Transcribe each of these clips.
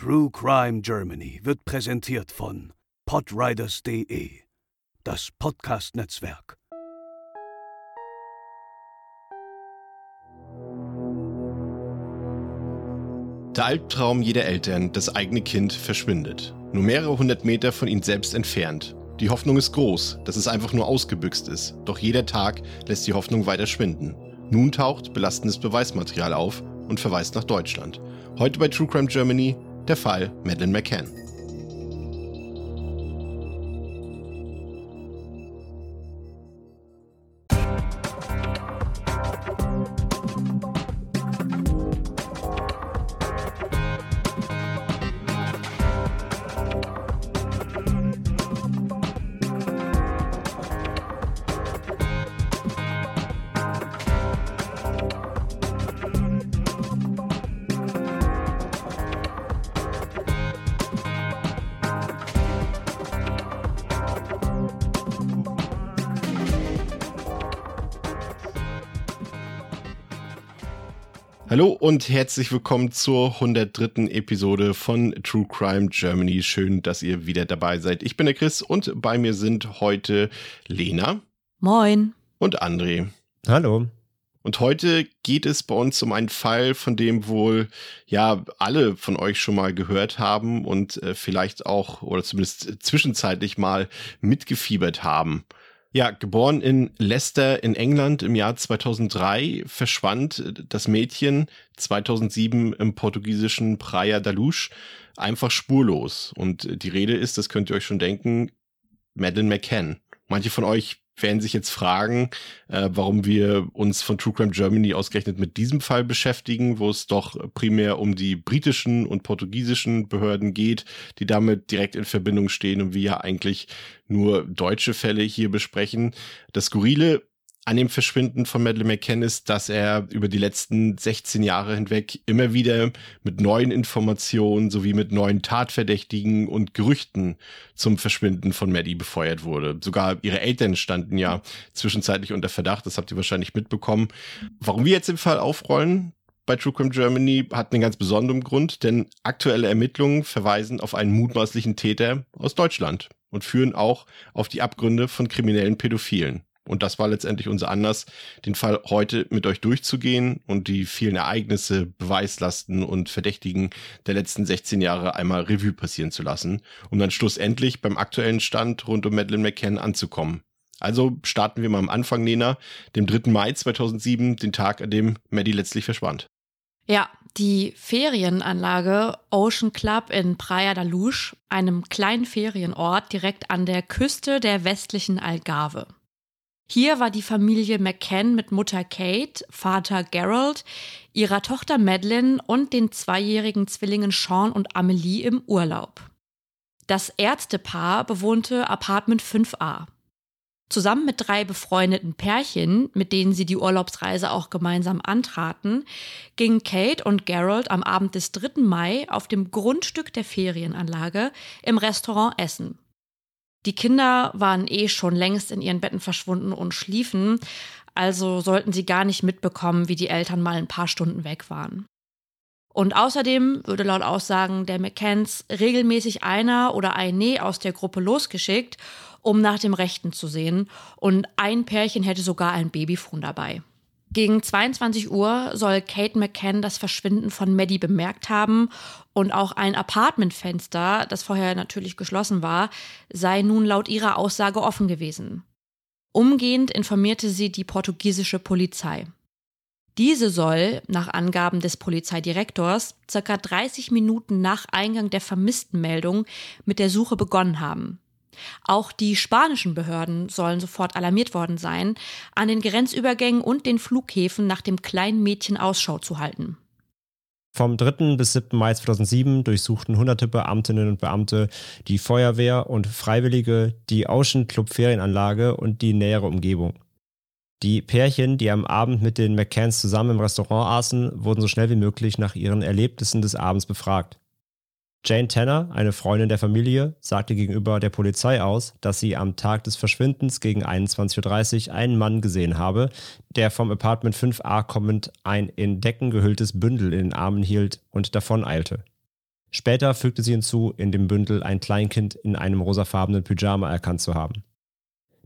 True Crime Germany wird präsentiert von podriders.de, das Podcast-Netzwerk. Der Albtraum jeder Eltern, das eigene Kind verschwindet. Nur mehrere hundert Meter von ihnen selbst entfernt. Die Hoffnung ist groß, dass es einfach nur ausgebüxt ist. Doch jeder Tag lässt die Hoffnung weiter schwinden. Nun taucht belastendes Beweismaterial auf und verweist nach Deutschland. Heute bei True Crime Germany der Fall Madeleine McCann. Hallo und herzlich willkommen zur 103. Episode von True Crime Germany. Schön, dass ihr wieder dabei seid. Ich bin der Chris und bei mir sind heute Lena. Moin. Und André. Hallo. Und heute geht es bei uns um einen Fall, von dem wohl ja alle von euch schon mal gehört haben und äh, vielleicht auch oder zumindest zwischenzeitlich mal mitgefiebert haben. Ja, geboren in Leicester in England im Jahr 2003, verschwand das Mädchen 2007 im portugiesischen Praia da Luz einfach spurlos. Und die Rede ist, das könnt ihr euch schon denken, Madeleine McCann. Manche von euch werden sich jetzt fragen, äh, warum wir uns von True Crime Germany ausgerechnet mit diesem Fall beschäftigen, wo es doch primär um die britischen und portugiesischen Behörden geht, die damit direkt in Verbindung stehen und wir ja eigentlich nur deutsche Fälle hier besprechen. Das Skurrile an dem Verschwinden von Madeleine McCann ist, dass er über die letzten 16 Jahre hinweg immer wieder mit neuen Informationen sowie mit neuen Tatverdächtigen und Gerüchten zum Verschwinden von Maddie befeuert wurde. Sogar ihre Eltern standen ja zwischenzeitlich unter Verdacht, das habt ihr wahrscheinlich mitbekommen. Warum wir jetzt im Fall aufrollen, bei True Crime Germany hat einen ganz besonderen Grund, denn aktuelle Ermittlungen verweisen auf einen mutmaßlichen Täter aus Deutschland und führen auch auf die Abgründe von kriminellen Pädophilen. Und das war letztendlich unser Anlass, den Fall heute mit euch durchzugehen und die vielen Ereignisse, Beweislasten und Verdächtigen der letzten 16 Jahre einmal Revue passieren zu lassen, um dann schlussendlich beim aktuellen Stand rund um Madeleine McCann anzukommen. Also starten wir mal am Anfang, Nena, dem 3. Mai 2007, den Tag, an dem Maddie letztlich verschwand. Ja, die Ferienanlage Ocean Club in Praia da Luz, einem kleinen Ferienort direkt an der Küste der westlichen Algarve. Hier war die Familie McCann mit Mutter Kate, Vater Gerald, ihrer Tochter Madeline und den zweijährigen Zwillingen Sean und Amelie im Urlaub. Das Ärztepaar bewohnte Apartment 5a. Zusammen mit drei befreundeten Pärchen, mit denen sie die Urlaubsreise auch gemeinsam antraten, gingen Kate und Gerald am Abend des 3. Mai auf dem Grundstück der Ferienanlage im Restaurant essen. Die Kinder waren eh schon längst in ihren Betten verschwunden und schliefen, also sollten sie gar nicht mitbekommen, wie die Eltern mal ein paar Stunden weg waren. Und außerdem würde laut Aussagen der McCanns regelmäßig einer oder eine aus der Gruppe losgeschickt, um nach dem Rechten zu sehen, und ein Pärchen hätte sogar ein Babyfon dabei. Gegen 22 Uhr soll Kate McCann das Verschwinden von Maddie bemerkt haben und auch ein Apartmentfenster, das vorher natürlich geschlossen war, sei nun laut ihrer Aussage offen gewesen. Umgehend informierte sie die portugiesische Polizei. Diese soll, nach Angaben des Polizeidirektors, circa 30 Minuten nach Eingang der Vermisstenmeldung mit der Suche begonnen haben. Auch die spanischen Behörden sollen sofort alarmiert worden sein, an den Grenzübergängen und den Flughäfen nach dem kleinen Mädchen Ausschau zu halten. Vom 3. bis 7. Mai 2007 durchsuchten hunderte Beamtinnen und Beamte, die Feuerwehr und Freiwillige, die Ocean Club Ferienanlage und die nähere Umgebung. Die Pärchen, die am Abend mit den McCanns zusammen im Restaurant aßen, wurden so schnell wie möglich nach ihren Erlebnissen des Abends befragt. Jane Tanner, eine Freundin der Familie, sagte gegenüber der Polizei aus, dass sie am Tag des Verschwindens gegen 21.30 Uhr einen Mann gesehen habe, der vom Apartment 5a kommend ein in Decken gehülltes Bündel in den Armen hielt und davon eilte. Später fügte sie hinzu, in dem Bündel ein Kleinkind in einem rosafarbenen Pyjama erkannt zu haben.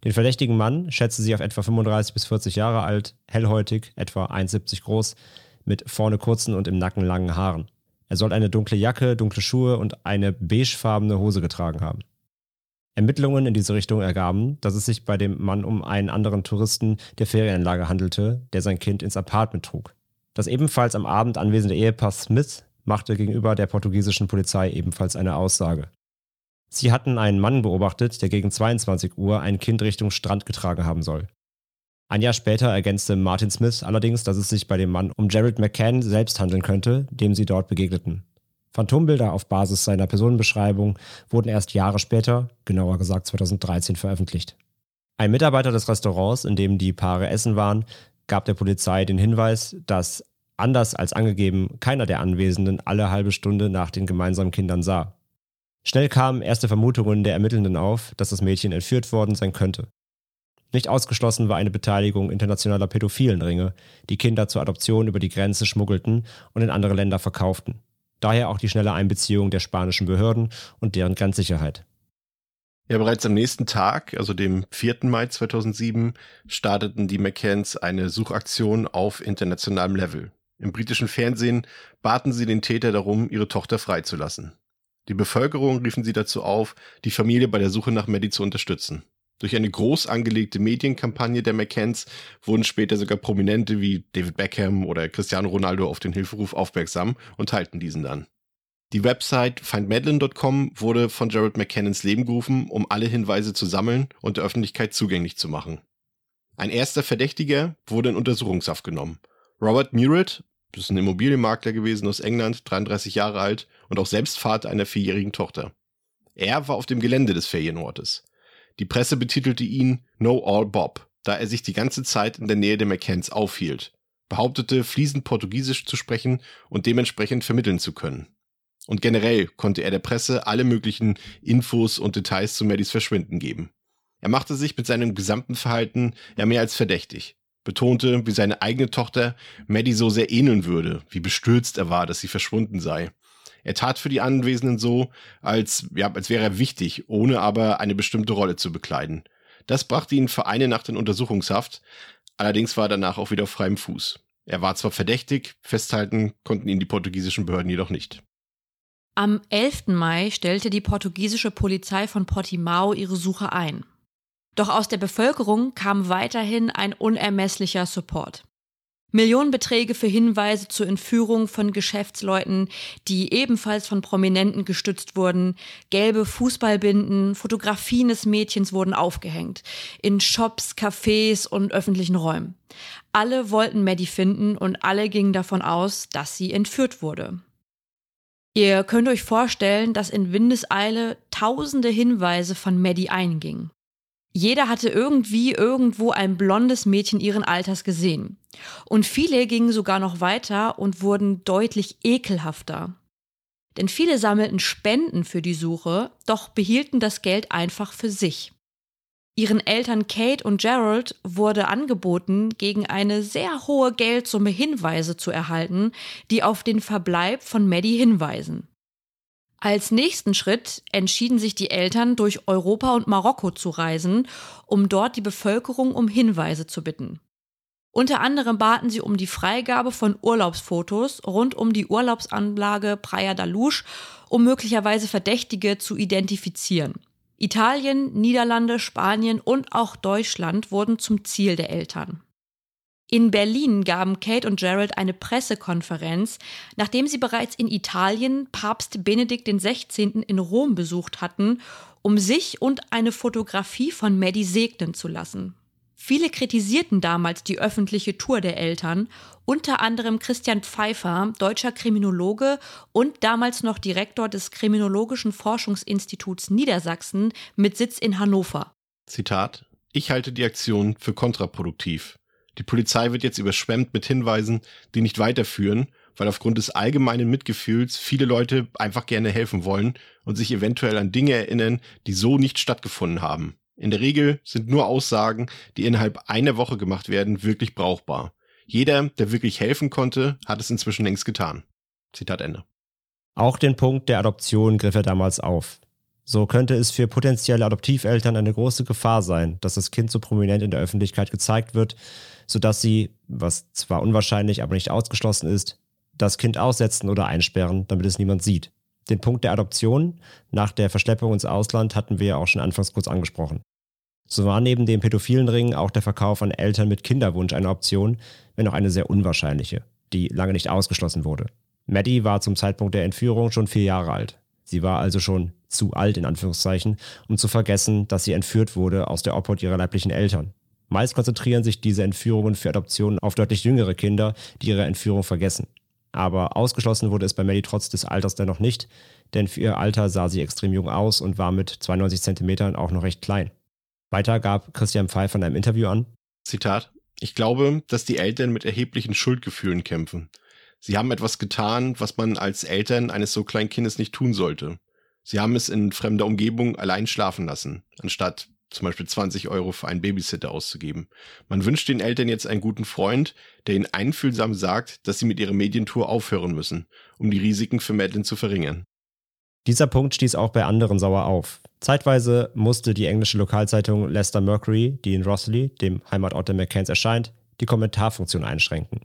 Den verdächtigen Mann schätzte sie auf etwa 35 bis 40 Jahre alt, hellhäutig, etwa 1,70 groß, mit vorne kurzen und im Nacken langen Haaren. Er soll eine dunkle Jacke, dunkle Schuhe und eine beigefarbene Hose getragen haben. Ermittlungen in diese Richtung ergaben, dass es sich bei dem Mann um einen anderen Touristen der Ferienanlage handelte, der sein Kind ins Apartment trug. Das ebenfalls am Abend anwesende Ehepaar Smith machte gegenüber der portugiesischen Polizei ebenfalls eine Aussage. Sie hatten einen Mann beobachtet, der gegen 22 Uhr ein Kind Richtung Strand getragen haben soll. Ein Jahr später ergänzte Martin Smith allerdings, dass es sich bei dem Mann um Jared McCann selbst handeln könnte, dem sie dort begegneten. Phantombilder auf Basis seiner Personenbeschreibung wurden erst Jahre später, genauer gesagt 2013, veröffentlicht. Ein Mitarbeiter des Restaurants, in dem die Paare essen waren, gab der Polizei den Hinweis, dass, anders als angegeben, keiner der Anwesenden alle halbe Stunde nach den gemeinsamen Kindern sah. Schnell kamen erste Vermutungen der Ermittelnden auf, dass das Mädchen entführt worden sein könnte. Nicht ausgeschlossen war eine Beteiligung internationaler pädophilen Ringe, die Kinder zur Adoption über die Grenze schmuggelten und in andere Länder verkauften. Daher auch die schnelle Einbeziehung der spanischen Behörden und deren Grenzsicherheit. Ja, bereits am nächsten Tag, also dem 4. Mai 2007, starteten die McCanns eine Suchaktion auf internationalem Level. Im britischen Fernsehen baten sie den Täter darum, ihre Tochter freizulassen. Die Bevölkerung riefen sie dazu auf, die Familie bei der Suche nach Maddie zu unterstützen. Durch eine groß angelegte Medienkampagne der McCanns wurden später sogar Prominente wie David Beckham oder Cristiano Ronaldo auf den Hilferuf aufmerksam und teilten diesen dann. Die Website findmadeline.com wurde von Jared McCann ins Leben gerufen, um alle Hinweise zu sammeln und der Öffentlichkeit zugänglich zu machen. Ein erster Verdächtiger wurde in Untersuchungshaft genommen. Robert Murrett, das ist ein Immobilienmakler gewesen aus England, 33 Jahre alt und auch selbst Vater einer vierjährigen Tochter. Er war auf dem Gelände des Ferienortes. Die Presse betitelte ihn No All Bob, da er sich die ganze Zeit in der Nähe der McCanns aufhielt, behauptete fließend Portugiesisch zu sprechen und dementsprechend vermitteln zu können. Und generell konnte er der Presse alle möglichen Infos und Details zu Maddys Verschwinden geben. Er machte sich mit seinem gesamten Verhalten ja mehr als verdächtig, betonte, wie seine eigene Tochter Maddie so sehr ähneln würde, wie bestürzt er war, dass sie verschwunden sei. Er tat für die Anwesenden so, als, ja, als wäre er wichtig, ohne aber eine bestimmte Rolle zu bekleiden. Das brachte ihn für eine Nacht in Untersuchungshaft, allerdings war er danach auch wieder auf freiem Fuß. Er war zwar verdächtig, festhalten konnten ihn die portugiesischen Behörden jedoch nicht. Am 11. Mai stellte die portugiesische Polizei von Portimao ihre Suche ein. Doch aus der Bevölkerung kam weiterhin ein unermesslicher Support. Millionenbeträge für Hinweise zur Entführung von Geschäftsleuten, die ebenfalls von Prominenten gestützt wurden, gelbe Fußballbinden, Fotografien des Mädchens wurden aufgehängt, in Shops, Cafés und öffentlichen Räumen. Alle wollten Maddie finden und alle gingen davon aus, dass sie entführt wurde. Ihr könnt euch vorstellen, dass in Windeseile tausende Hinweise von Maddie eingingen. Jeder hatte irgendwie irgendwo ein blondes Mädchen ihren Alters gesehen. Und viele gingen sogar noch weiter und wurden deutlich ekelhafter. Denn viele sammelten Spenden für die Suche, doch behielten das Geld einfach für sich. Ihren Eltern Kate und Gerald wurde angeboten, gegen eine sehr hohe Geldsumme Hinweise zu erhalten, die auf den Verbleib von Maddie hinweisen. Als nächsten Schritt entschieden sich die Eltern, durch Europa und Marokko zu reisen, um dort die Bevölkerung um Hinweise zu bitten. Unter anderem baten sie um die Freigabe von Urlaubsfotos rund um die Urlaubsanlage Praia da Luz, um möglicherweise Verdächtige zu identifizieren. Italien, Niederlande, Spanien und auch Deutschland wurden zum Ziel der Eltern. In Berlin gaben Kate und Gerald eine Pressekonferenz, nachdem sie bereits in Italien Papst Benedikt XVI. in Rom besucht hatten, um sich und eine Fotografie von Maddie segnen zu lassen. Viele kritisierten damals die öffentliche Tour der Eltern, unter anderem Christian Pfeiffer, deutscher Kriminologe und damals noch Direktor des Kriminologischen Forschungsinstituts Niedersachsen mit Sitz in Hannover. Zitat Ich halte die Aktion für kontraproduktiv. Die Polizei wird jetzt überschwemmt mit Hinweisen, die nicht weiterführen, weil aufgrund des allgemeinen Mitgefühls viele Leute einfach gerne helfen wollen und sich eventuell an Dinge erinnern, die so nicht stattgefunden haben. In der Regel sind nur Aussagen, die innerhalb einer Woche gemacht werden, wirklich brauchbar. Jeder, der wirklich helfen konnte, hat es inzwischen längst getan. Zitat Ende. Auch den Punkt der Adoption griff er damals auf. So könnte es für potenzielle Adoptiveltern eine große Gefahr sein, dass das Kind so prominent in der Öffentlichkeit gezeigt wird, sodass sie, was zwar unwahrscheinlich, aber nicht ausgeschlossen ist, das Kind aussetzen oder einsperren, damit es niemand sieht. Den Punkt der Adoption nach der Verschleppung ins Ausland hatten wir ja auch schon anfangs kurz angesprochen. So war neben dem pädophilen Ring auch der Verkauf an Eltern mit Kinderwunsch eine Option, wenn auch eine sehr unwahrscheinliche, die lange nicht ausgeschlossen wurde. Maddie war zum Zeitpunkt der Entführung schon vier Jahre alt. Sie war also schon zu alt in Anführungszeichen, um zu vergessen, dass sie entführt wurde aus der Obhut ihrer leiblichen Eltern. Meist konzentrieren sich diese Entführungen für Adoptionen auf deutlich jüngere Kinder, die ihre Entführung vergessen. Aber ausgeschlossen wurde es bei Maddie trotz des Alters dennoch nicht, denn für ihr Alter sah sie extrem jung aus und war mit 92 Zentimetern auch noch recht klein. Weiter gab Christian Pfeiffer in einem Interview an. Zitat. Ich glaube, dass die Eltern mit erheblichen Schuldgefühlen kämpfen. Sie haben etwas getan, was man als Eltern eines so kleinen Kindes nicht tun sollte. Sie haben es in fremder Umgebung allein schlafen lassen, anstatt zum Beispiel 20 Euro für einen Babysitter auszugeben. Man wünscht den Eltern jetzt einen guten Freund, der ihnen einfühlsam sagt, dass sie mit ihrer Medientour aufhören müssen, um die Risiken für Madeline zu verringern. Dieser Punkt stieß auch bei anderen sauer auf. Zeitweise musste die englische Lokalzeitung Leicester Mercury, die in Rossley, dem Heimatort der McCanns, erscheint, die Kommentarfunktion einschränken.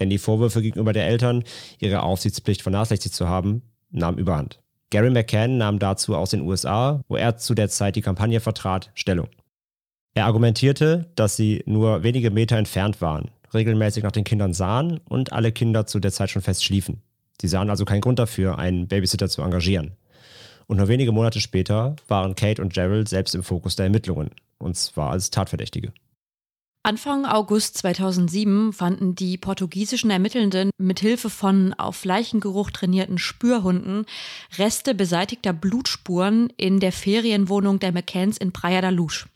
Denn die Vorwürfe gegenüber der Eltern, ihre Aufsichtspflicht vernachlässigt zu haben, nahmen überhand. Gary McCann nahm dazu aus den USA, wo er zu der Zeit die Kampagne vertrat, Stellung. Er argumentierte, dass sie nur wenige Meter entfernt waren, regelmäßig nach den Kindern sahen und alle Kinder zu der Zeit schon fest schliefen. Sie sahen also keinen Grund dafür, einen Babysitter zu engagieren. Und nur wenige Monate später waren Kate und Gerald selbst im Fokus der Ermittlungen, und zwar als Tatverdächtige. Anfang August 2007 fanden die portugiesischen Ermittelnden mit Hilfe von auf Leichengeruch trainierten Spürhunden Reste beseitigter Blutspuren in der Ferienwohnung der McCanns in Praia da Luz.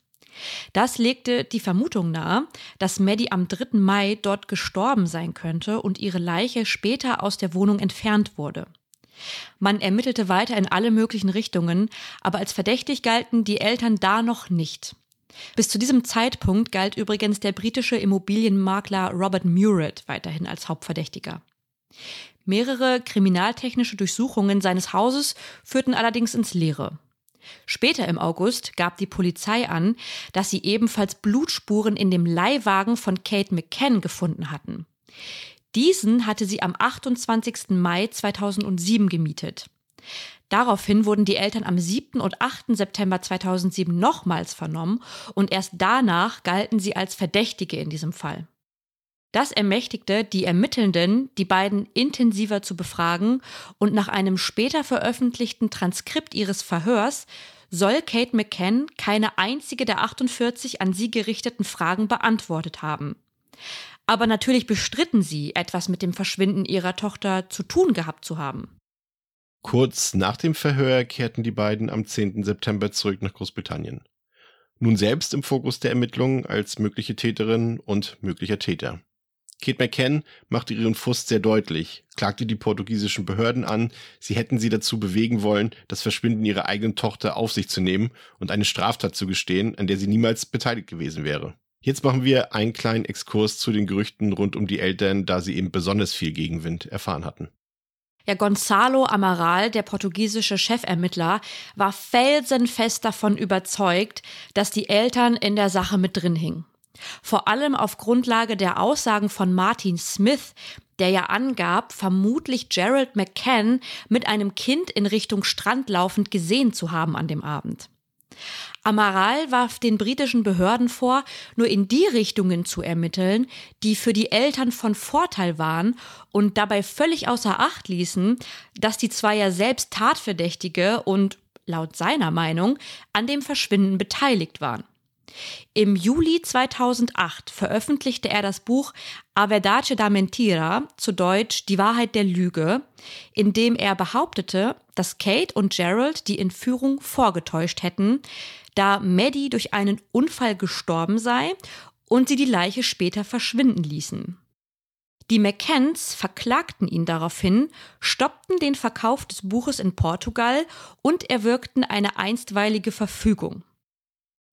Das legte die Vermutung nahe, dass Maddie am 3. Mai dort gestorben sein könnte und ihre Leiche später aus der Wohnung entfernt wurde. Man ermittelte weiter in alle möglichen Richtungen, aber als verdächtig galten die Eltern da noch nicht. Bis zu diesem Zeitpunkt galt übrigens der britische Immobilienmakler Robert Murrett weiterhin als Hauptverdächtiger. Mehrere kriminaltechnische Durchsuchungen seines Hauses führten allerdings ins Leere. Später im August gab die Polizei an, dass sie ebenfalls Blutspuren in dem Leihwagen von Kate McCann gefunden hatten. Diesen hatte sie am 28. Mai 2007 gemietet. Daraufhin wurden die Eltern am 7. und 8. September 2007 nochmals vernommen und erst danach galten sie als Verdächtige in diesem Fall. Das ermächtigte die Ermittelnden, die beiden intensiver zu befragen und nach einem später veröffentlichten Transkript ihres Verhörs soll Kate McCann keine einzige der 48 an sie gerichteten Fragen beantwortet haben. Aber natürlich bestritten sie, etwas mit dem Verschwinden ihrer Tochter zu tun gehabt zu haben. Kurz nach dem Verhör kehrten die beiden am 10. September zurück nach Großbritannien. Nun selbst im Fokus der Ermittlungen als mögliche Täterin und möglicher Täter. Kate McCann machte ihren Frust sehr deutlich, klagte die portugiesischen Behörden an, sie hätten sie dazu bewegen wollen, das Verschwinden ihrer eigenen Tochter auf sich zu nehmen und eine Straftat zu gestehen, an der sie niemals beteiligt gewesen wäre. Jetzt machen wir einen kleinen Exkurs zu den Gerüchten rund um die Eltern, da sie eben besonders viel Gegenwind erfahren hatten. Ja, Gonzalo Amaral, der portugiesische Chefermittler, war felsenfest davon überzeugt, dass die Eltern in der Sache mit drin hingen. Vor allem auf Grundlage der Aussagen von Martin Smith, der ja angab, vermutlich Gerald McCann mit einem Kind in Richtung Strand laufend gesehen zu haben an dem Abend. Amaral warf den britischen Behörden vor, nur in die Richtungen zu ermitteln, die für die Eltern von Vorteil waren und dabei völlig außer Acht ließen, dass die zwei ja selbst Tatverdächtige und laut seiner Meinung an dem Verschwinden beteiligt waren. Im Juli 2008 veröffentlichte er das Buch A Verdade da Mentira, zu Deutsch Die Wahrheit der Lüge, in dem er behauptete, dass Kate und Gerald die Entführung vorgetäuscht hätten, da Maddie durch einen Unfall gestorben sei und sie die Leiche später verschwinden ließen. Die McCanns verklagten ihn daraufhin, stoppten den Verkauf des Buches in Portugal und erwirkten eine einstweilige Verfügung.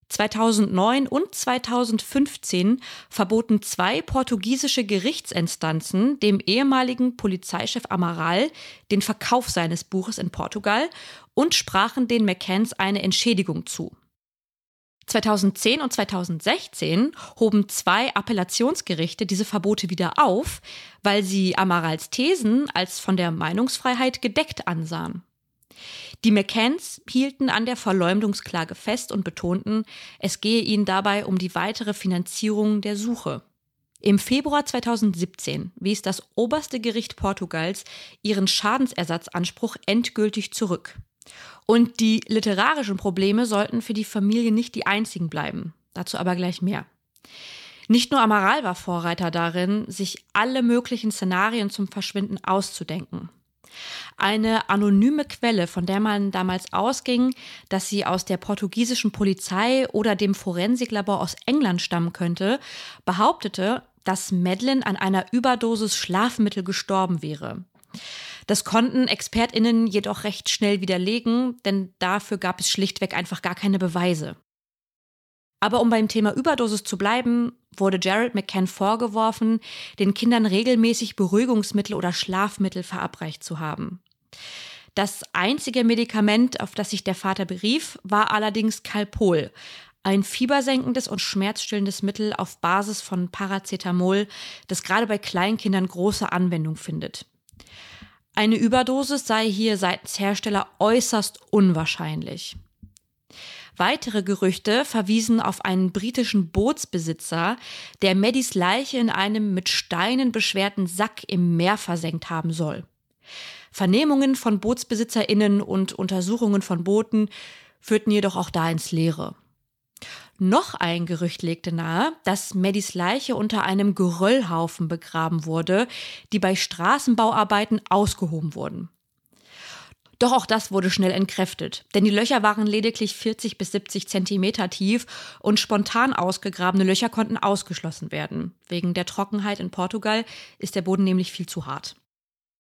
2009 und 2015 verboten zwei portugiesische Gerichtsinstanzen dem ehemaligen Polizeichef Amaral den Verkauf seines Buches in Portugal und sprachen den McCanns eine Entschädigung zu. 2010 und 2016 hoben zwei Appellationsgerichte diese Verbote wieder auf, weil sie Amarals Thesen als von der Meinungsfreiheit gedeckt ansahen. Die McCanns hielten an der Verleumdungsklage fest und betonten, es gehe ihnen dabei um die weitere Finanzierung der Suche. Im Februar 2017 wies das oberste Gericht Portugals ihren Schadensersatzanspruch endgültig zurück. Und die literarischen Probleme sollten für die Familie nicht die einzigen bleiben. Dazu aber gleich mehr. Nicht nur Amaral war Vorreiter darin, sich alle möglichen Szenarien zum Verschwinden auszudenken. Eine anonyme Quelle, von der man damals ausging, dass sie aus der portugiesischen Polizei oder dem Forensiklabor aus England stammen könnte, behauptete, dass Madeline an einer Überdosis Schlafmittel gestorben wäre. Das konnten ExpertInnen jedoch recht schnell widerlegen, denn dafür gab es schlichtweg einfach gar keine Beweise. Aber um beim Thema Überdosis zu bleiben, wurde Jared McCann vorgeworfen, den Kindern regelmäßig Beruhigungsmittel oder Schlafmittel verabreicht zu haben. Das einzige Medikament, auf das sich der Vater berief, war allerdings Calpol, ein fiebersenkendes und schmerzstillendes Mittel auf Basis von Paracetamol, das gerade bei Kleinkindern große Anwendung findet. Eine Überdosis sei hier seitens Hersteller äußerst unwahrscheinlich. Weitere Gerüchte verwiesen auf einen britischen Bootsbesitzer, der Maddys Leiche in einem mit Steinen beschwerten Sack im Meer versenkt haben soll. Vernehmungen von BootsbesitzerInnen und Untersuchungen von Booten führten jedoch auch da ins Leere. Noch ein Gerücht legte nahe, dass Maddys Leiche unter einem Geröllhaufen begraben wurde, die bei Straßenbauarbeiten ausgehoben wurden. Doch auch das wurde schnell entkräftet, denn die Löcher waren lediglich 40 bis 70 Zentimeter tief und spontan ausgegrabene Löcher konnten ausgeschlossen werden. Wegen der Trockenheit in Portugal ist der Boden nämlich viel zu hart.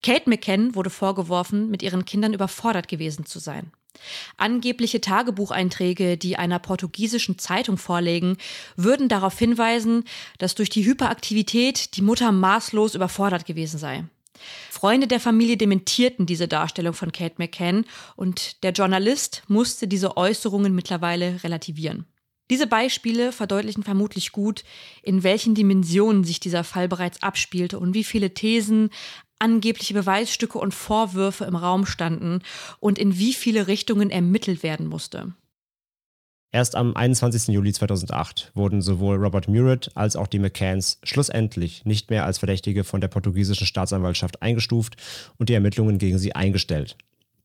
Kate McKen wurde vorgeworfen, mit ihren Kindern überfordert gewesen zu sein. Angebliche Tagebucheinträge, die einer portugiesischen Zeitung vorlegen, würden darauf hinweisen, dass durch die Hyperaktivität die Mutter maßlos überfordert gewesen sei. Freunde der Familie dementierten diese Darstellung von Kate McCann und der Journalist musste diese Äußerungen mittlerweile relativieren. Diese Beispiele verdeutlichen vermutlich gut, in welchen Dimensionen sich dieser Fall bereits abspielte und wie viele Thesen, angebliche Beweisstücke und Vorwürfe im Raum standen und in wie viele Richtungen ermittelt werden musste. Erst am 21. Juli 2008 wurden sowohl Robert Murat als auch die McCanns schlussendlich nicht mehr als Verdächtige von der portugiesischen Staatsanwaltschaft eingestuft und die Ermittlungen gegen sie eingestellt.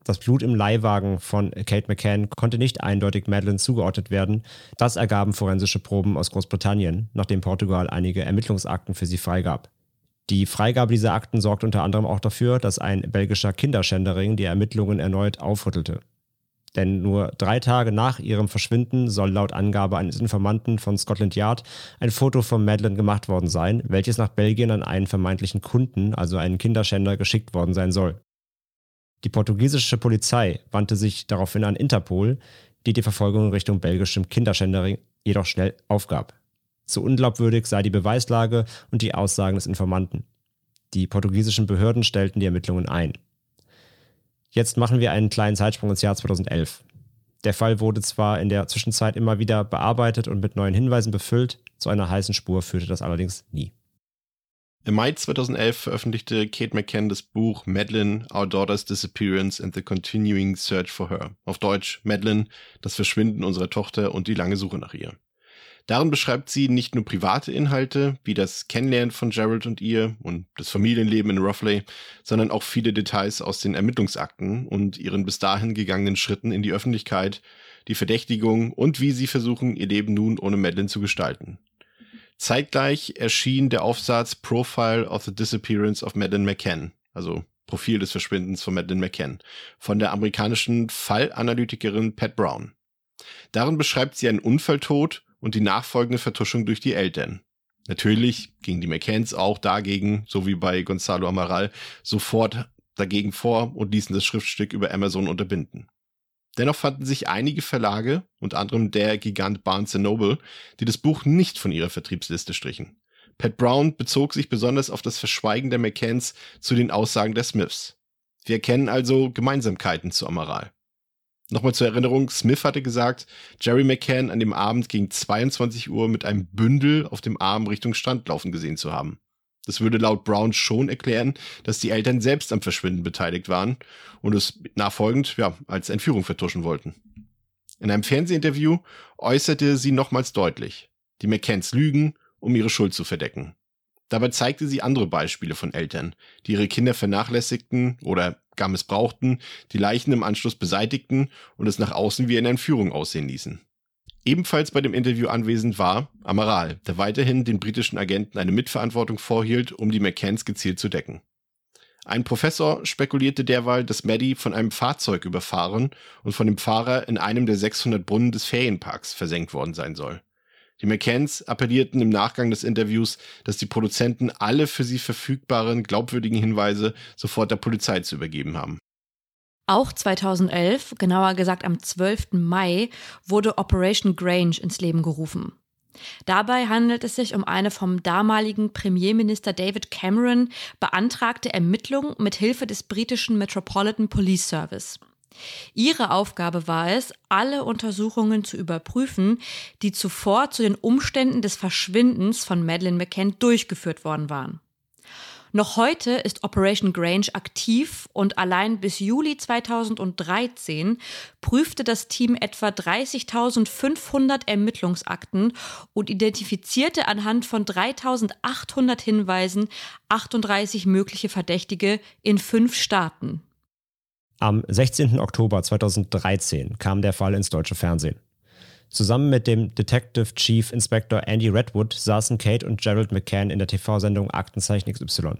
Das Blut im Leihwagen von Kate McCann konnte nicht eindeutig Madeleine zugeordnet werden. Das ergaben forensische Proben aus Großbritannien, nachdem Portugal einige Ermittlungsakten für sie freigab. Die Freigabe dieser Akten sorgt unter anderem auch dafür, dass ein belgischer Kinderschändering die Ermittlungen erneut aufrüttelte. Denn nur drei Tage nach ihrem Verschwinden soll laut Angabe eines Informanten von Scotland Yard ein Foto von Madeleine gemacht worden sein, welches nach Belgien an einen vermeintlichen Kunden, also einen Kinderschänder, geschickt worden sein soll. Die portugiesische Polizei wandte sich daraufhin an Interpol, die die Verfolgung in Richtung belgischem Kinderschändering jedoch schnell aufgab. Zu unglaubwürdig sei die Beweislage und die Aussagen des Informanten. Die portugiesischen Behörden stellten die Ermittlungen ein. Jetzt machen wir einen kleinen Zeitsprung ins Jahr 2011. Der Fall wurde zwar in der Zwischenzeit immer wieder bearbeitet und mit neuen Hinweisen befüllt, zu einer heißen Spur führte das allerdings nie. Im Mai 2011 veröffentlichte Kate McCann das Buch Madeline, Our Daughter's Disappearance and the Continuing Search for Her. Auf Deutsch Madeline, das Verschwinden unserer Tochter und die lange Suche nach ihr. Darin beschreibt sie nicht nur private Inhalte, wie das Kennenlernen von Gerald und ihr und das Familienleben in Ruffley, sondern auch viele Details aus den Ermittlungsakten und ihren bis dahin gegangenen Schritten in die Öffentlichkeit, die Verdächtigung und wie sie versuchen, ihr Leben nun ohne Madeline zu gestalten. Zeitgleich erschien der Aufsatz Profile of the Disappearance of Madeleine McCann, also Profil des Verschwindens von Madeleine McCann, von der amerikanischen Fallanalytikerin Pat Brown. Darin beschreibt sie einen Unfalltod und die nachfolgende Vertuschung durch die Eltern. Natürlich gingen die McCanns auch dagegen, so wie bei Gonzalo Amaral, sofort dagegen vor und ließen das Schriftstück über Amazon unterbinden. Dennoch fanden sich einige Verlage, unter anderem der Gigant Barnes Noble, die das Buch nicht von ihrer Vertriebsliste strichen. Pat Brown bezog sich besonders auf das Verschweigen der McCanns zu den Aussagen der Smiths. Wir erkennen also Gemeinsamkeiten zu Amaral. Nochmal zur Erinnerung, Smith hatte gesagt, Jerry McCann an dem Abend gegen 22 Uhr mit einem Bündel auf dem Arm Richtung Strand laufen gesehen zu haben. Das würde laut Brown schon erklären, dass die Eltern selbst am Verschwinden beteiligt waren und es nachfolgend ja, als Entführung vertuschen wollten. In einem Fernsehinterview äußerte sie nochmals deutlich, die McCanns lügen, um ihre Schuld zu verdecken. Dabei zeigte sie andere Beispiele von Eltern, die ihre Kinder vernachlässigten oder gar missbrauchten, die Leichen im Anschluss beseitigten und es nach außen wie eine Entführung aussehen ließen. Ebenfalls bei dem Interview anwesend war Amaral, der weiterhin den britischen Agenten eine Mitverantwortung vorhielt, um die McCanns gezielt zu decken. Ein Professor spekulierte derweil, dass Maddie von einem Fahrzeug überfahren und von dem Fahrer in einem der 600 Brunnen des Ferienparks versenkt worden sein soll. Die McCanns appellierten im Nachgang des Interviews, dass die Produzenten alle für sie verfügbaren glaubwürdigen Hinweise sofort der Polizei zu übergeben haben. Auch 2011, genauer gesagt am 12. Mai, wurde Operation Grange ins Leben gerufen. Dabei handelt es sich um eine vom damaligen Premierminister David Cameron beantragte Ermittlung mit Hilfe des britischen Metropolitan Police Service. Ihre Aufgabe war es, alle Untersuchungen zu überprüfen, die zuvor zu den Umständen des Verschwindens von Madeleine McCann durchgeführt worden waren. Noch heute ist Operation Grange aktiv und allein bis Juli 2013 prüfte das Team etwa 30.500 Ermittlungsakten und identifizierte anhand von 3.800 Hinweisen 38 mögliche Verdächtige in fünf Staaten. Am 16. Oktober 2013 kam der Fall ins deutsche Fernsehen. Zusammen mit dem Detective Chief Inspector Andy Redwood saßen Kate und Gerald McCann in der TV-Sendung Aktenzeichen XY.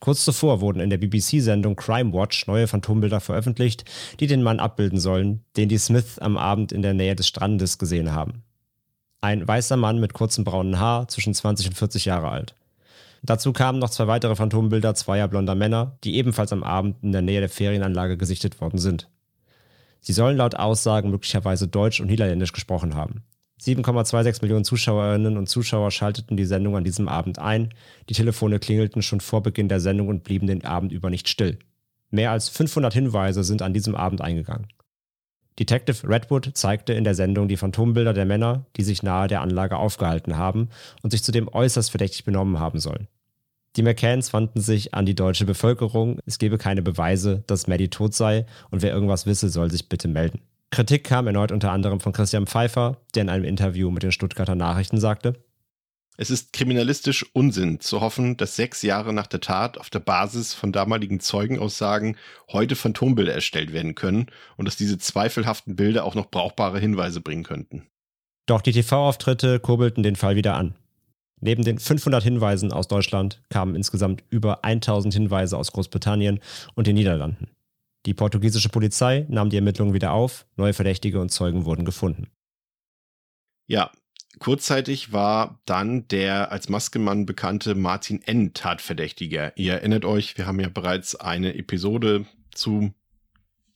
Kurz zuvor wurden in der BBC-Sendung Crime Watch neue Phantombilder veröffentlicht, die den Mann abbilden sollen, den die Smith am Abend in der Nähe des Strandes gesehen haben. Ein weißer Mann mit kurzem braunen Haar, zwischen 20 und 40 Jahre alt. Dazu kamen noch zwei weitere Phantombilder zweier blonder Männer, die ebenfalls am Abend in der Nähe der Ferienanlage gesichtet worden sind. Sie sollen laut Aussagen möglicherweise Deutsch und Niederländisch gesprochen haben. 7,26 Millionen Zuschauerinnen und Zuschauer schalteten die Sendung an diesem Abend ein. Die Telefone klingelten schon vor Beginn der Sendung und blieben den Abend über nicht still. Mehr als 500 Hinweise sind an diesem Abend eingegangen. Detective Redwood zeigte in der Sendung die Phantombilder der Männer, die sich nahe der Anlage aufgehalten haben und sich zudem äußerst verdächtig benommen haben sollen. Die McCanns wandten sich an die deutsche Bevölkerung, es gebe keine Beweise, dass Maddie tot sei und wer irgendwas wisse, soll sich bitte melden. Kritik kam erneut unter anderem von Christian Pfeiffer, der in einem Interview mit den Stuttgarter Nachrichten sagte, es ist kriminalistisch Unsinn zu hoffen, dass sechs Jahre nach der Tat auf der Basis von damaligen Zeugenaussagen heute Phantombilder erstellt werden können und dass diese zweifelhaften Bilder auch noch brauchbare Hinweise bringen könnten. Doch die TV-Auftritte kurbelten den Fall wieder an. Neben den 500 Hinweisen aus Deutschland kamen insgesamt über 1000 Hinweise aus Großbritannien und den Niederlanden. Die portugiesische Polizei nahm die Ermittlungen wieder auf, neue Verdächtige und Zeugen wurden gefunden. Ja, kurzzeitig war dann der als Maskenmann bekannte Martin N. Tatverdächtiger. Ihr erinnert euch, wir haben ja bereits eine Episode zu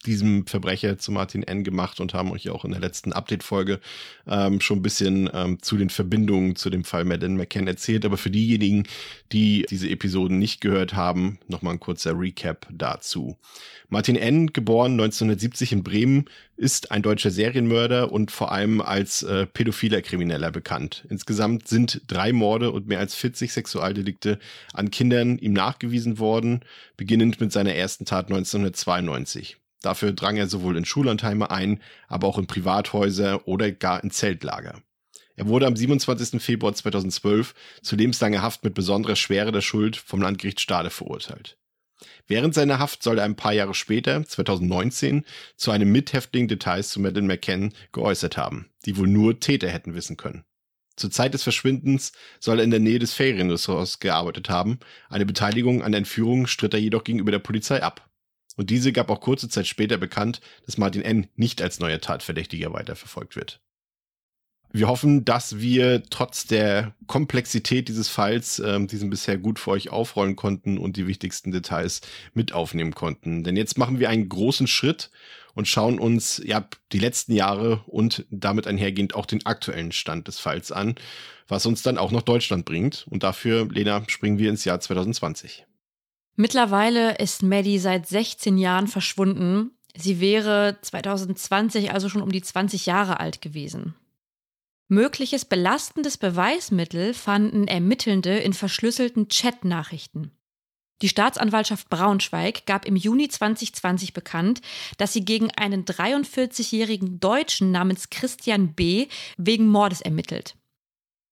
diesem Verbrecher zu Martin N. gemacht und haben euch auch in der letzten Update-Folge ähm, schon ein bisschen ähm, zu den Verbindungen zu dem Fall Madeleine McCann erzählt. Aber für diejenigen, die diese Episoden nicht gehört haben, nochmal ein kurzer Recap dazu. Martin N., geboren 1970 in Bremen, ist ein deutscher Serienmörder und vor allem als äh, pädophiler Krimineller bekannt. Insgesamt sind drei Morde und mehr als 40 Sexualdelikte an Kindern ihm nachgewiesen worden, beginnend mit seiner ersten Tat 1992. Dafür drang er sowohl in Schullandheime ein, aber auch in Privathäuser oder gar in Zeltlager. Er wurde am 27. Februar 2012 zu lebenslanger Haft mit besonderer Schwere der Schuld vom Landgericht Stade verurteilt. Während seiner Haft soll er ein paar Jahre später, 2019, zu einem Mithäftling Details zu Madeleine McCann geäußert haben, die wohl nur Täter hätten wissen können. Zur Zeit des Verschwindens soll er in der Nähe des Ferienressorts gearbeitet haben. Eine Beteiligung an der Entführung stritt er jedoch gegenüber der Polizei ab. Und diese gab auch kurze Zeit später bekannt, dass Martin N. nicht als neuer Tatverdächtiger weiterverfolgt wird. Wir hoffen, dass wir trotz der Komplexität dieses Falls ähm, diesen bisher gut für euch aufrollen konnten und die wichtigsten Details mit aufnehmen konnten. Denn jetzt machen wir einen großen Schritt und schauen uns ja die letzten Jahre und damit einhergehend auch den aktuellen Stand des Falls an, was uns dann auch nach Deutschland bringt. Und dafür, Lena, springen wir ins Jahr 2020. Mittlerweile ist Maddie seit 16 Jahren verschwunden. Sie wäre 2020 also schon um die 20 Jahre alt gewesen. Mögliches belastendes Beweismittel fanden Ermittelnde in verschlüsselten Chat-Nachrichten. Die Staatsanwaltschaft Braunschweig gab im Juni 2020 bekannt, dass sie gegen einen 43-jährigen Deutschen namens Christian B. wegen Mordes ermittelt.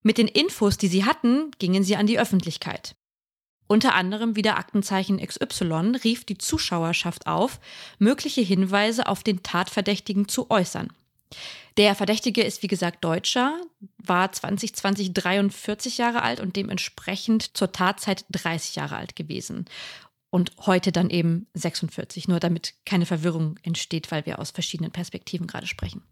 Mit den Infos, die sie hatten, gingen sie an die Öffentlichkeit. Unter anderem wieder Aktenzeichen XY rief die Zuschauerschaft auf, mögliche Hinweise auf den Tatverdächtigen zu äußern. Der Verdächtige ist wie gesagt Deutscher, war 2020 43 Jahre alt und dementsprechend zur Tatzeit 30 Jahre alt gewesen. Und heute dann eben 46, nur damit keine Verwirrung entsteht, weil wir aus verschiedenen Perspektiven gerade sprechen.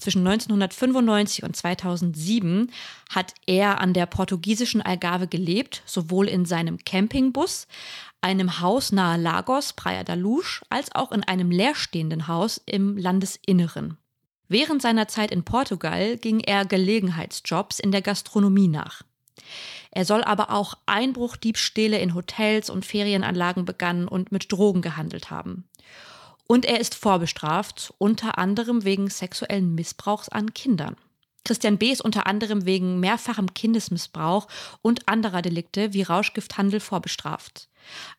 Zwischen 1995 und 2007 hat er an der portugiesischen Algarve gelebt, sowohl in seinem Campingbus, einem Haus nahe Lagos, Praia da Luz, als auch in einem leerstehenden Haus im Landesinneren. Während seiner Zeit in Portugal ging er Gelegenheitsjobs in der Gastronomie nach. Er soll aber auch Einbruchdiebstähle in Hotels und Ferienanlagen begangen und mit Drogen gehandelt haben. Und er ist vorbestraft, unter anderem wegen sexuellen Missbrauchs an Kindern. Christian B. ist unter anderem wegen mehrfachem Kindesmissbrauch und anderer Delikte wie Rauschgifthandel vorbestraft.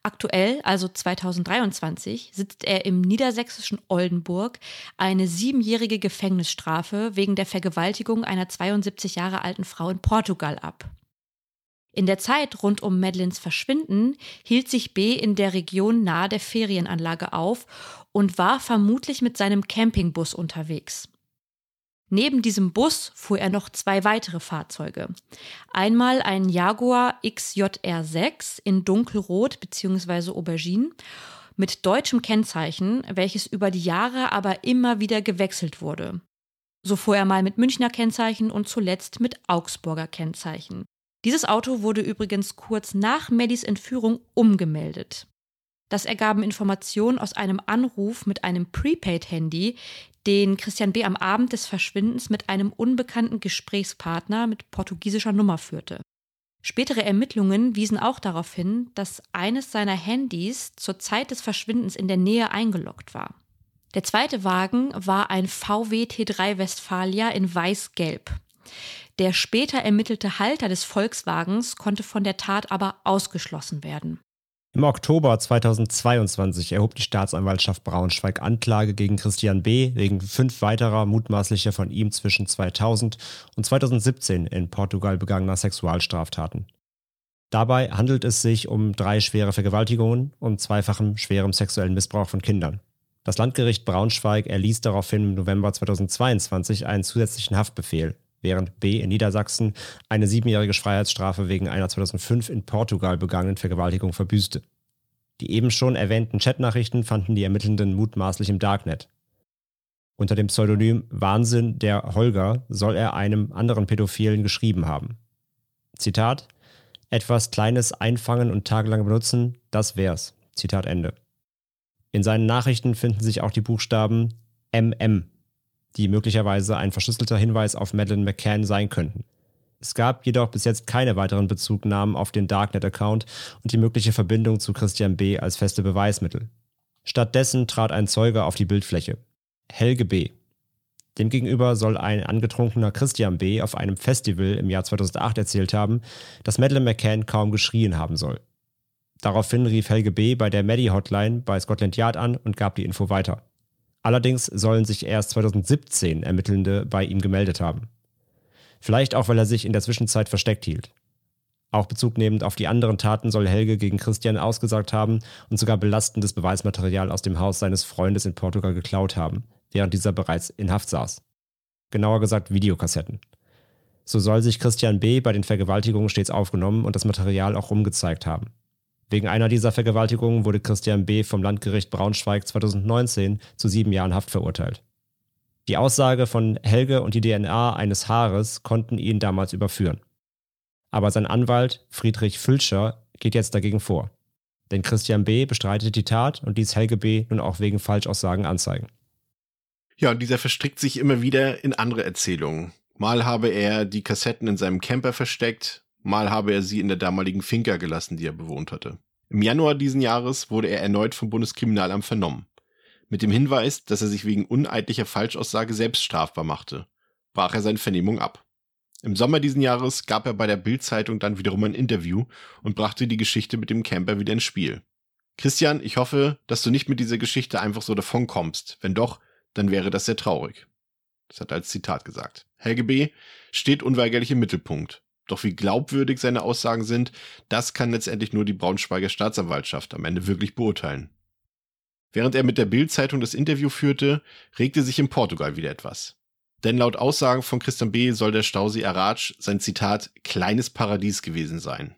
Aktuell, also 2023, sitzt er im niedersächsischen Oldenburg eine siebenjährige Gefängnisstrafe wegen der Vergewaltigung einer 72 Jahre alten Frau in Portugal ab. In der Zeit rund um Madeleines Verschwinden hielt sich B in der Region nahe der Ferienanlage auf und war vermutlich mit seinem Campingbus unterwegs. Neben diesem Bus fuhr er noch zwei weitere Fahrzeuge. Einmal ein Jaguar XJR6 in dunkelrot bzw. Aubergine mit deutschem Kennzeichen, welches über die Jahre aber immer wieder gewechselt wurde. So fuhr er mal mit Münchner Kennzeichen und zuletzt mit Augsburger Kennzeichen. Dieses Auto wurde übrigens kurz nach Maddys Entführung umgemeldet. Das ergaben Informationen aus einem Anruf mit einem Prepaid-Handy, den Christian B. am Abend des Verschwindens mit einem unbekannten Gesprächspartner mit portugiesischer Nummer führte. Spätere Ermittlungen wiesen auch darauf hin, dass eines seiner Handys zur Zeit des Verschwindens in der Nähe eingeloggt war. Der zweite Wagen war ein VW T3 Westfalia in weiß-gelb. Der später ermittelte Halter des Volkswagens konnte von der Tat aber ausgeschlossen werden. Im Oktober 2022 erhob die Staatsanwaltschaft Braunschweig Anklage gegen Christian B. wegen fünf weiterer mutmaßlicher von ihm zwischen 2000 und 2017 in Portugal begangener Sexualstraftaten. Dabei handelt es sich um drei schwere Vergewaltigungen und zweifachem schwerem sexuellen Missbrauch von Kindern. Das Landgericht Braunschweig erließ daraufhin im November 2022 einen zusätzlichen Haftbefehl, während B in Niedersachsen eine siebenjährige Freiheitsstrafe wegen einer 2005 in Portugal begangenen Vergewaltigung verbüßte. Die eben schon erwähnten Chatnachrichten fanden die Ermittelnden mutmaßlich im Darknet. Unter dem Pseudonym Wahnsinn der Holger soll er einem anderen Pädophilen geschrieben haben. Zitat: Etwas Kleines einfangen und tagelang benutzen, das wär's. Zitat Ende. In seinen Nachrichten finden sich auch die Buchstaben MM die möglicherweise ein verschlüsselter Hinweis auf Madeleine McCann sein könnten. Es gab jedoch bis jetzt keine weiteren Bezugnahmen auf den Darknet-Account und die mögliche Verbindung zu Christian B. als feste Beweismittel. Stattdessen trat ein Zeuge auf die Bildfläche. Helge B. Demgegenüber soll ein angetrunkener Christian B. auf einem Festival im Jahr 2008 erzählt haben, dass Madeleine McCann kaum geschrien haben soll. Daraufhin rief Helge B. bei der Maddie-Hotline bei Scotland Yard an und gab die Info weiter. Allerdings sollen sich erst 2017 Ermittelnde bei ihm gemeldet haben. Vielleicht auch, weil er sich in der Zwischenzeit versteckt hielt. Auch bezugnehmend auf die anderen Taten soll Helge gegen Christian ausgesagt haben und sogar belastendes Beweismaterial aus dem Haus seines Freundes in Portugal geklaut haben, während dieser bereits in Haft saß. Genauer gesagt Videokassetten. So soll sich Christian B. bei den Vergewaltigungen stets aufgenommen und das Material auch rumgezeigt haben. Wegen einer dieser Vergewaltigungen wurde Christian B. vom Landgericht Braunschweig 2019 zu sieben Jahren Haft verurteilt. Die Aussage von Helge und die DNA eines Haares konnten ihn damals überführen. Aber sein Anwalt Friedrich Fülscher geht jetzt dagegen vor. Denn Christian B. bestreitet die Tat und ließ Helge B. nun auch wegen Falschaussagen anzeigen. Ja, und dieser verstrickt sich immer wieder in andere Erzählungen. Mal habe er die Kassetten in seinem Camper versteckt, mal habe er sie in der damaligen Finca gelassen, die er bewohnt hatte. Im Januar diesen Jahres wurde er erneut vom Bundeskriminalamt vernommen. Mit dem Hinweis, dass er sich wegen uneidlicher Falschaussage selbst strafbar machte, brach er seine Vernehmung ab. Im Sommer diesen Jahres gab er bei der Bild-Zeitung dann wiederum ein Interview und brachte die Geschichte mit dem Camper wieder ins Spiel. Christian, ich hoffe, dass du nicht mit dieser Geschichte einfach so davonkommst. Wenn doch, dann wäre das sehr traurig. Das hat er als Zitat gesagt. Helge B. steht unweigerlich im Mittelpunkt. Doch wie glaubwürdig seine Aussagen sind, das kann letztendlich nur die Braunschweiger Staatsanwaltschaft am Ende wirklich beurteilen. Während er mit der Bild-Zeitung das Interview führte, regte sich in Portugal wieder etwas. Denn laut Aussagen von Christian B. soll der Stausee Arach sein Zitat kleines Paradies gewesen sein.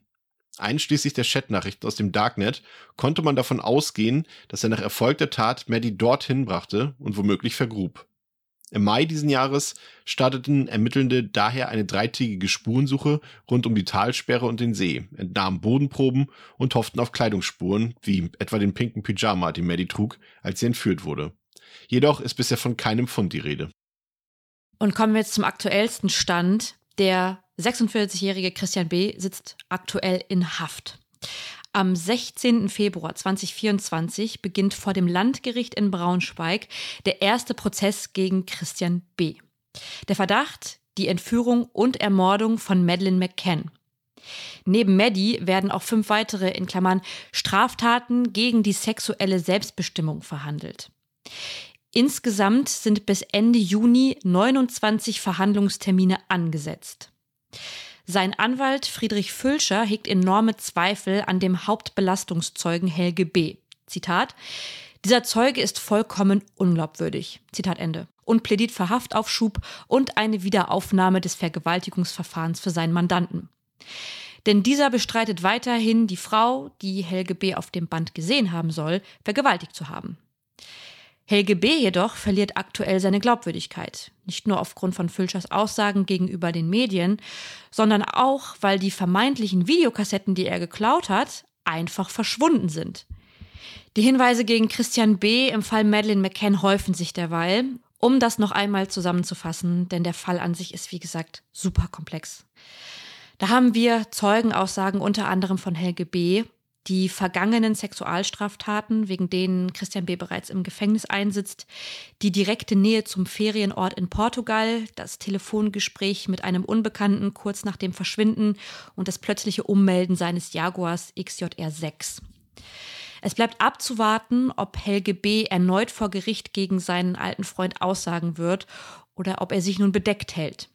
Einschließlich der Chatnachrichten aus dem Darknet konnte man davon ausgehen, dass er nach Erfolg der Tat Maddie dorthin brachte und womöglich vergrub. Im Mai diesen Jahres starteten Ermittelnde daher eine dreitägige Spurensuche rund um die Talsperre und den See, entnahmen Bodenproben und hofften auf Kleidungsspuren, wie etwa den pinken Pyjama, den Maddie trug, als sie entführt wurde. Jedoch ist bisher von keinem Fund die Rede. Und kommen wir jetzt zum aktuellsten Stand. Der 46-jährige Christian B. sitzt aktuell in Haft. Am 16. Februar 2024 beginnt vor dem Landgericht in Braunschweig der erste Prozess gegen Christian B. Der Verdacht, die Entführung und Ermordung von Madeleine McCann. Neben Maddie werden auch fünf weitere in Klammern Straftaten gegen die sexuelle Selbstbestimmung verhandelt. Insgesamt sind bis Ende Juni 29 Verhandlungstermine angesetzt. Sein Anwalt Friedrich Fülscher hegt enorme Zweifel an dem Hauptbelastungszeugen Helge B. Zitat: Dieser Zeuge ist vollkommen unglaubwürdig. Zitat Ende. Und plädiert für Haftaufschub und eine Wiederaufnahme des Vergewaltigungsverfahrens für seinen Mandanten. Denn dieser bestreitet weiterhin, die Frau, die Helge B. auf dem Band gesehen haben soll, vergewaltigt zu haben. Helge B. jedoch verliert aktuell seine Glaubwürdigkeit. Nicht nur aufgrund von Fülschers Aussagen gegenüber den Medien, sondern auch, weil die vermeintlichen Videokassetten, die er geklaut hat, einfach verschwunden sind. Die Hinweise gegen Christian B. im Fall Madeleine McCann häufen sich derweil. Um das noch einmal zusammenzufassen, denn der Fall an sich ist, wie gesagt, super komplex. Da haben wir Zeugenaussagen unter anderem von Helge B., die vergangenen Sexualstraftaten, wegen denen Christian B. bereits im Gefängnis einsitzt, die direkte Nähe zum Ferienort in Portugal, das Telefongespräch mit einem Unbekannten kurz nach dem Verschwinden und das plötzliche Ummelden seines Jaguars XJR 6. Es bleibt abzuwarten, ob Helge B. erneut vor Gericht gegen seinen alten Freund aussagen wird oder ob er sich nun bedeckt hält.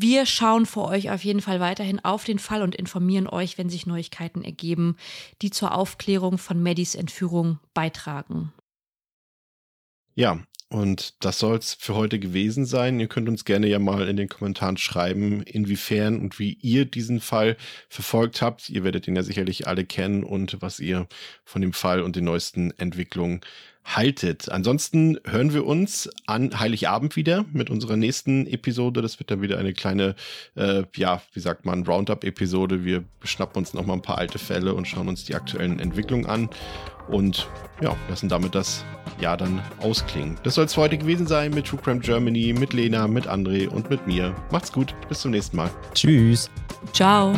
Wir schauen für euch auf jeden Fall weiterhin auf den Fall und informieren euch, wenn sich Neuigkeiten ergeben, die zur Aufklärung von Maddys Entführung beitragen. Ja, und das soll es für heute gewesen sein. Ihr könnt uns gerne ja mal in den Kommentaren schreiben, inwiefern und wie ihr diesen Fall verfolgt habt. Ihr werdet ihn ja sicherlich alle kennen und was ihr von dem Fall und den neuesten Entwicklungen haltet. Ansonsten hören wir uns an Heiligabend wieder mit unserer nächsten Episode. Das wird dann wieder eine kleine, äh, ja, wie sagt man, Roundup-Episode. Wir schnappen uns nochmal ein paar alte Fälle und schauen uns die aktuellen Entwicklungen an und ja, lassen damit das Jahr dann ausklingen. Das soll es für heute gewesen sein mit True Crime Germany, mit Lena, mit André und mit mir. Macht's gut, bis zum nächsten Mal. Tschüss. Ciao.